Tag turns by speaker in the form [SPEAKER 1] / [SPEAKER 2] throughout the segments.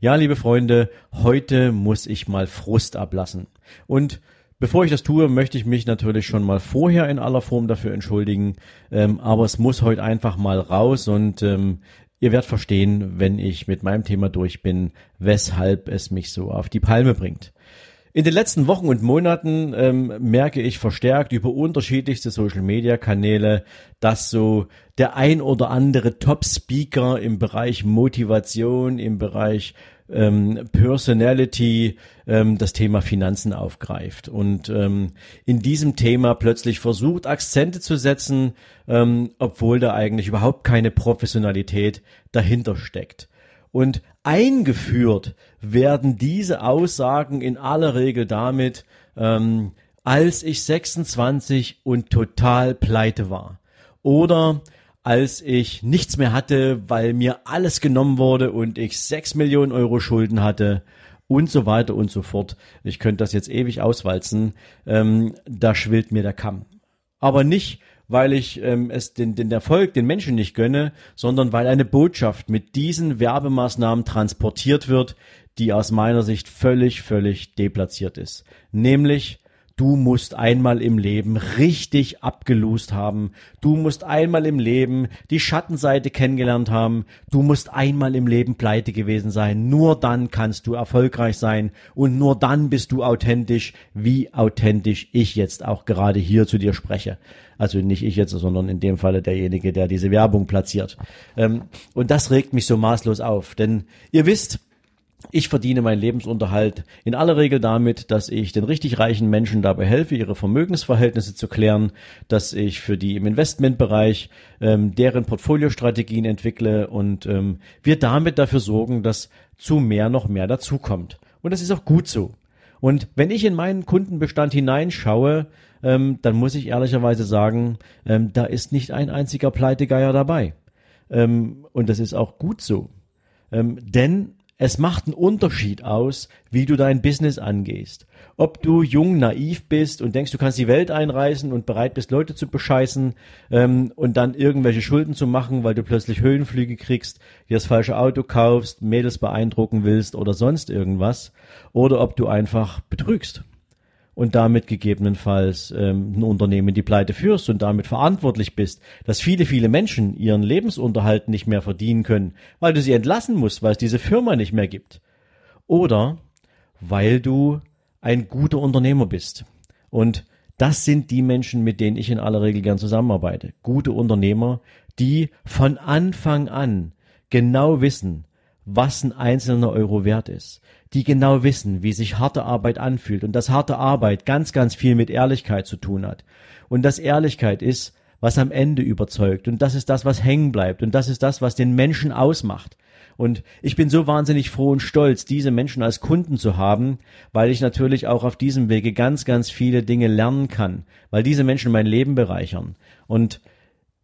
[SPEAKER 1] Ja, liebe Freunde, heute muss ich mal Frust ablassen. Und bevor ich das tue, möchte ich mich natürlich schon mal vorher in aller Form dafür entschuldigen. Ähm, aber es muss heute einfach mal raus und ähm, ihr werdet verstehen, wenn ich mit meinem Thema durch bin, weshalb es mich so auf die Palme bringt. In den letzten Wochen und Monaten ähm, merke ich verstärkt über unterschiedlichste Social-Media-Kanäle, dass so der ein oder andere Top-Speaker im Bereich Motivation, im Bereich ähm, Personality ähm, das Thema Finanzen aufgreift und ähm, in diesem Thema plötzlich versucht, Akzente zu setzen, ähm, obwohl da eigentlich überhaupt keine Professionalität dahinter steckt. Und eingeführt werden diese Aussagen in aller Regel damit, ähm, als ich 26 und total pleite war. Oder als ich nichts mehr hatte, weil mir alles genommen wurde und ich 6 Millionen Euro Schulden hatte und so weiter und so fort. Ich könnte das jetzt ewig auswalzen. Ähm, da schwillt mir der Kamm. Aber nicht, weil ich ähm, es den, den Erfolg den Menschen nicht gönne, sondern weil eine Botschaft mit diesen Werbemaßnahmen transportiert wird, die aus meiner Sicht völlig, völlig deplatziert ist. Nämlich, Du musst einmal im Leben richtig abgelust haben. Du musst einmal im Leben die Schattenseite kennengelernt haben. Du musst einmal im Leben pleite gewesen sein. Nur dann kannst du erfolgreich sein und nur dann bist du authentisch, wie authentisch ich jetzt auch gerade hier zu dir spreche. Also nicht ich jetzt, sondern in dem Falle derjenige, der diese Werbung platziert. Ähm, und das regt mich so maßlos auf, denn ihr wisst, ich verdiene meinen Lebensunterhalt in aller Regel damit, dass ich den richtig reichen Menschen dabei helfe, ihre Vermögensverhältnisse zu klären, dass ich für die im Investmentbereich ähm, deren Portfoliostrategien entwickle und ähm, wir damit dafür sorgen, dass zu mehr noch mehr dazukommt. Und das ist auch gut so. Und wenn ich in meinen Kundenbestand hineinschaue, ähm, dann muss ich ehrlicherweise sagen, ähm, da ist nicht ein einziger Pleitegeier dabei. Ähm, und das ist auch gut so. Ähm, denn es macht einen Unterschied aus, wie du dein Business angehst. Ob du jung, naiv bist und denkst, du kannst die Welt einreißen und bereit bist, Leute zu bescheißen ähm, und dann irgendwelche Schulden zu machen, weil du plötzlich Höhenflüge kriegst, dir das falsche Auto kaufst, Mädels beeindrucken willst oder sonst irgendwas. Oder ob du einfach betrügst und damit gegebenenfalls ähm, ein Unternehmen die Pleite führst und damit verantwortlich bist, dass viele, viele Menschen ihren Lebensunterhalt nicht mehr verdienen können, weil du sie entlassen musst, weil es diese Firma nicht mehr gibt. Oder weil du ein guter Unternehmer bist. Und das sind die Menschen, mit denen ich in aller Regel gern zusammenarbeite. Gute Unternehmer, die von Anfang an genau wissen, was ein einzelner Euro wert ist, die genau wissen, wie sich harte Arbeit anfühlt und dass harte Arbeit ganz, ganz viel mit Ehrlichkeit zu tun hat. Und dass Ehrlichkeit ist, was am Ende überzeugt und das ist das, was hängen bleibt und das ist das, was den Menschen ausmacht. Und ich bin so wahnsinnig froh und stolz, diese Menschen als Kunden zu haben, weil ich natürlich auch auf diesem Wege ganz, ganz viele Dinge lernen kann, weil diese Menschen mein Leben bereichern. Und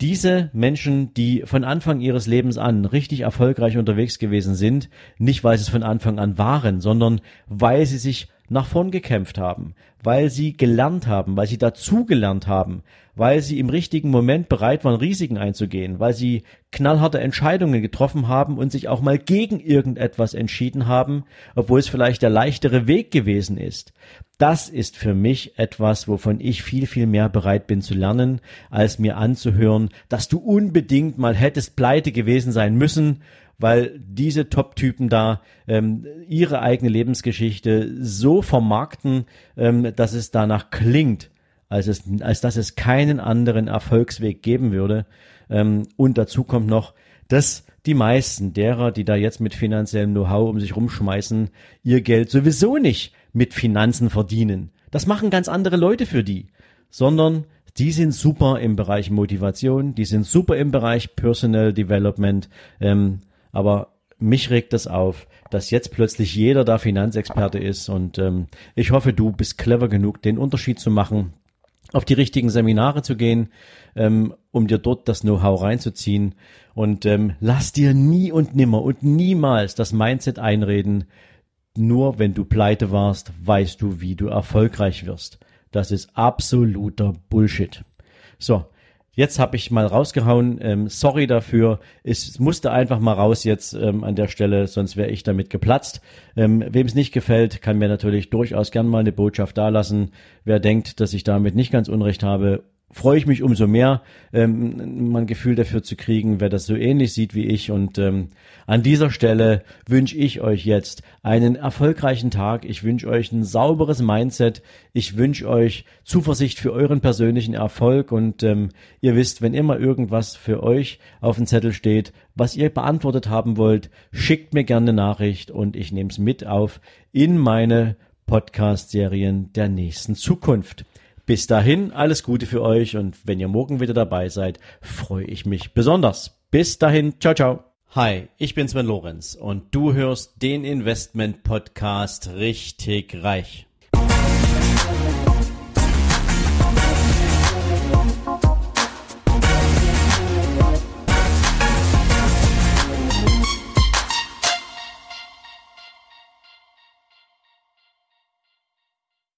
[SPEAKER 1] diese Menschen, die von Anfang ihres Lebens an richtig erfolgreich unterwegs gewesen sind, nicht weil sie es von Anfang an waren, sondern weil sie sich nach vorn gekämpft haben, weil sie gelernt haben, weil sie dazugelernt haben, weil sie im richtigen Moment bereit waren, Risiken einzugehen, weil sie knallharte Entscheidungen getroffen haben und sich auch mal gegen irgendetwas entschieden haben, obwohl es vielleicht der leichtere Weg gewesen ist. Das ist für mich etwas, wovon ich viel, viel mehr bereit bin zu lernen, als mir anzuhören, dass du unbedingt mal hättest pleite gewesen sein müssen, weil diese Top-Typen da ähm, ihre eigene Lebensgeschichte so vermarkten, ähm, dass es danach klingt, als, es, als dass es keinen anderen Erfolgsweg geben würde. Ähm, und dazu kommt noch, dass die meisten derer, die da jetzt mit finanziellem Know-how um sich rumschmeißen, ihr Geld sowieso nicht mit Finanzen verdienen. Das machen ganz andere Leute für die, sondern die sind super im Bereich Motivation, die sind super im Bereich Personal Development, ähm, aber mich regt das auf, dass jetzt plötzlich jeder da Finanzexperte ist und ähm, ich hoffe, du bist clever genug, den Unterschied zu machen, auf die richtigen Seminare zu gehen, ähm, um dir dort das Know-how reinzuziehen und ähm, lass dir nie und nimmer und niemals das Mindset einreden, nur wenn du pleite warst, weißt du, wie du erfolgreich wirst. Das ist absoluter Bullshit. So, jetzt habe ich mal rausgehauen. Ähm, sorry dafür. Es musste einfach mal raus jetzt ähm, an der Stelle, sonst wäre ich damit geplatzt. Ähm, Wem es nicht gefällt, kann mir natürlich durchaus gern mal eine Botschaft dalassen. Wer denkt, dass ich damit nicht ganz Unrecht habe, freue ich mich umso mehr, ähm, mal ein Gefühl dafür zu kriegen, wer das so ähnlich sieht wie ich. Und ähm, an dieser Stelle wünsche ich euch jetzt einen erfolgreichen Tag. Ich wünsche euch ein sauberes Mindset. Ich wünsche euch Zuversicht für euren persönlichen Erfolg. Und ähm, ihr wisst, wenn immer irgendwas für euch auf dem Zettel steht, was ihr beantwortet haben wollt, schickt mir gerne eine Nachricht und ich nehme es mit auf in meine Podcast-Serien der nächsten Zukunft. Bis dahin, alles Gute für euch und wenn ihr morgen wieder dabei seid, freue ich mich besonders. Bis dahin, ciao, ciao. Hi, ich bin Sven Lorenz und du hörst den Investment Podcast richtig reich.